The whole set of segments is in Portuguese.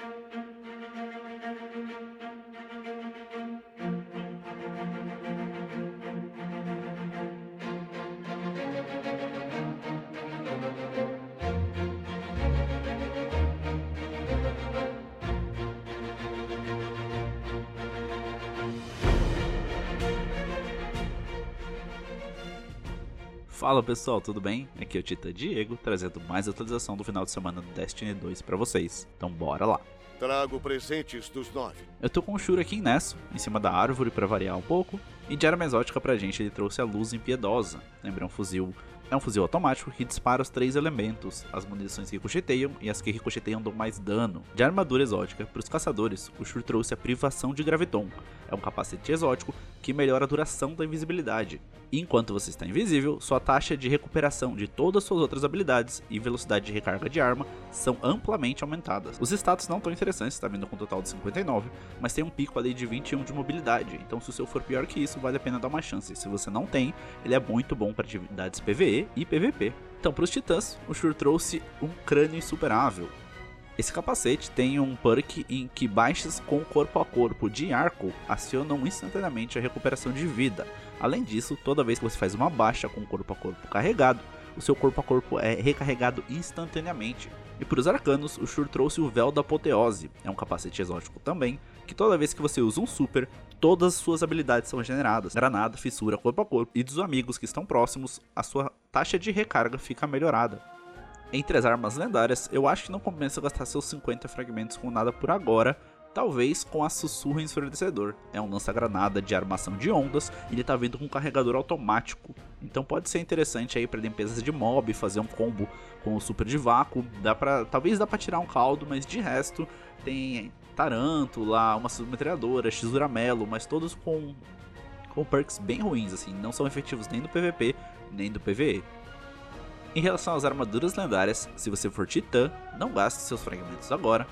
thank you. Fala pessoal, tudo bem? Aqui é o Tita Diego, trazendo mais atualização do final de semana do Destiny 2 para vocês. Então bora lá! Trago presentes dos nove. Eu tô com o Shura aqui em Nesso, em cima da árvore para variar um pouco, e de arma exótica pra gente ele trouxe a Luz Impiedosa. Lembra um fuzil é um fuzil automático que dispara os três elementos, as munições que ricocheteiam e as que ricocheteiam dão mais dano. De armadura exótica, para os caçadores, o Shur trouxe a privação de graviton. É um capacete exótico que melhora a duração da invisibilidade. Enquanto você está invisível, sua taxa de recuperação de todas suas outras habilidades e velocidade de recarga de arma são amplamente aumentadas. Os status não tão interessantes, está vindo com um total de 59, mas tem um pico ali de 21 de mobilidade, então se o seu for pior que isso, vale a pena dar uma chance. Se você não tem, ele é muito bom para atividades PVE e PVP. Então, para os titãs, o Shur trouxe um crânio insuperável. Esse capacete tem um perk em que baixas com corpo a corpo de arco acionam instantaneamente a recuperação de vida. Além disso, toda vez que você faz uma baixa com corpo a corpo carregado, o seu corpo a corpo é recarregado instantaneamente. E para os arcanos, o Shur trouxe o Véu da Apoteose, é um capacete exótico também, que toda vez que você usa um super, todas as suas habilidades são regeneradas. Granada, fissura, corpo a corpo. E dos amigos que estão próximos, a sua taxa de recarga fica melhorada. Entre as armas lendárias, eu acho que não compensa gastar seus 50 fragmentos com nada por agora, talvez com a Sussurro Ensurdecedor. É um lança-granada de armação de ondas e ele tá vindo com um carregador automático. Então pode ser interessante aí para limpezas de mob, fazer um combo com o super de vácuo. Dá pra, talvez dá para tirar um caldo, mas de resto tem Tarântula, uma submetralhadora, X-Duramelo, mas todos com, com perks bem ruins, assim, não são efetivos nem do PVP, nem do PVE. Em relação às armaduras lendárias, se você for titã, não gaste seus fragmentos agora.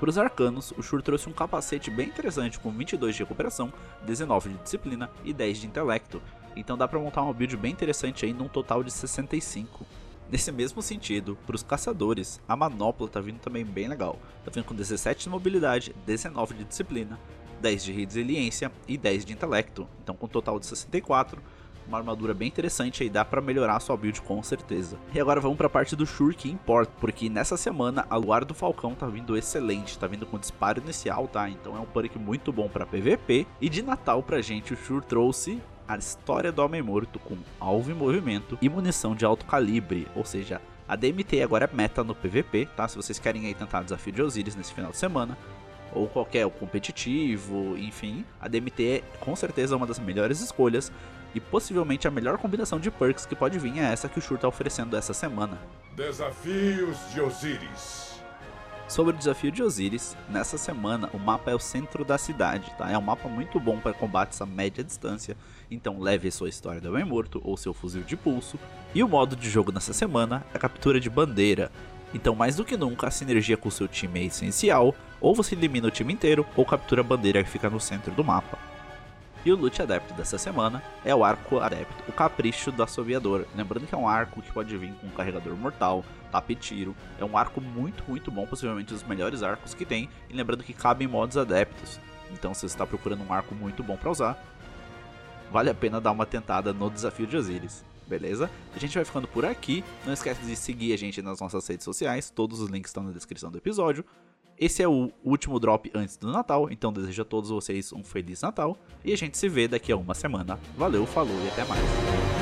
Para os arcanos, o Shur trouxe um capacete bem interessante com 22 de recuperação, 19 de disciplina e 10 de intelecto, então dá para montar uma build bem interessante aí num total de 65. Nesse mesmo sentido, para os caçadores, a manopla tá vindo também bem legal. Tá vindo com 17 de mobilidade, 19 de disciplina, 10 de resiliência e 10 de intelecto. Então com um total de 64, uma armadura bem interessante aí, dá para melhorar a sua build com certeza. E agora vamos para a parte do Shur que importa, porque nessa semana a Luar do Falcão tá vindo excelente, tá vindo com disparo inicial, tá? Então é um perk muito bom para PVP. E de Natal pra gente o Shur trouxe a história do Homem Morto com alvo em movimento e munição de alto calibre, ou seja, a DMT agora é meta no PVP, tá? Se vocês querem aí tentar o desafio de Osiris nesse final de semana, ou qualquer competitivo, enfim, a DMT é com certeza uma das melhores escolhas e possivelmente a melhor combinação de perks que pode vir é essa que o Shur está oferecendo essa semana. Desafios de Osiris. Sobre o desafio de Osiris, nessa semana o mapa é o centro da cidade, tá? É um mapa muito bom para combates a média distância, então leve sua história do bem morto ou seu fuzil de pulso. E o modo de jogo nessa semana é a captura de bandeira. Então, mais do que nunca, a sinergia com seu time é essencial, ou você elimina o time inteiro, ou captura a bandeira que fica no centro do mapa. E o loot adepto dessa semana é o arco adepto, o capricho do assoviador. Lembrando que é um arco que pode vir com carregador mortal, tape tiro. É um arco muito, muito bom, possivelmente um dos melhores arcos que tem. E lembrando que cabe em modos adeptos. Então se você está procurando um arco muito bom para usar, vale a pena dar uma tentada no desafio de Osiris. Beleza? A gente vai ficando por aqui. Não esquece de seguir a gente nas nossas redes sociais. Todos os links estão na descrição do episódio. Esse é o último drop antes do Natal, então desejo a todos vocês um Feliz Natal e a gente se vê daqui a uma semana. Valeu, falou e até mais.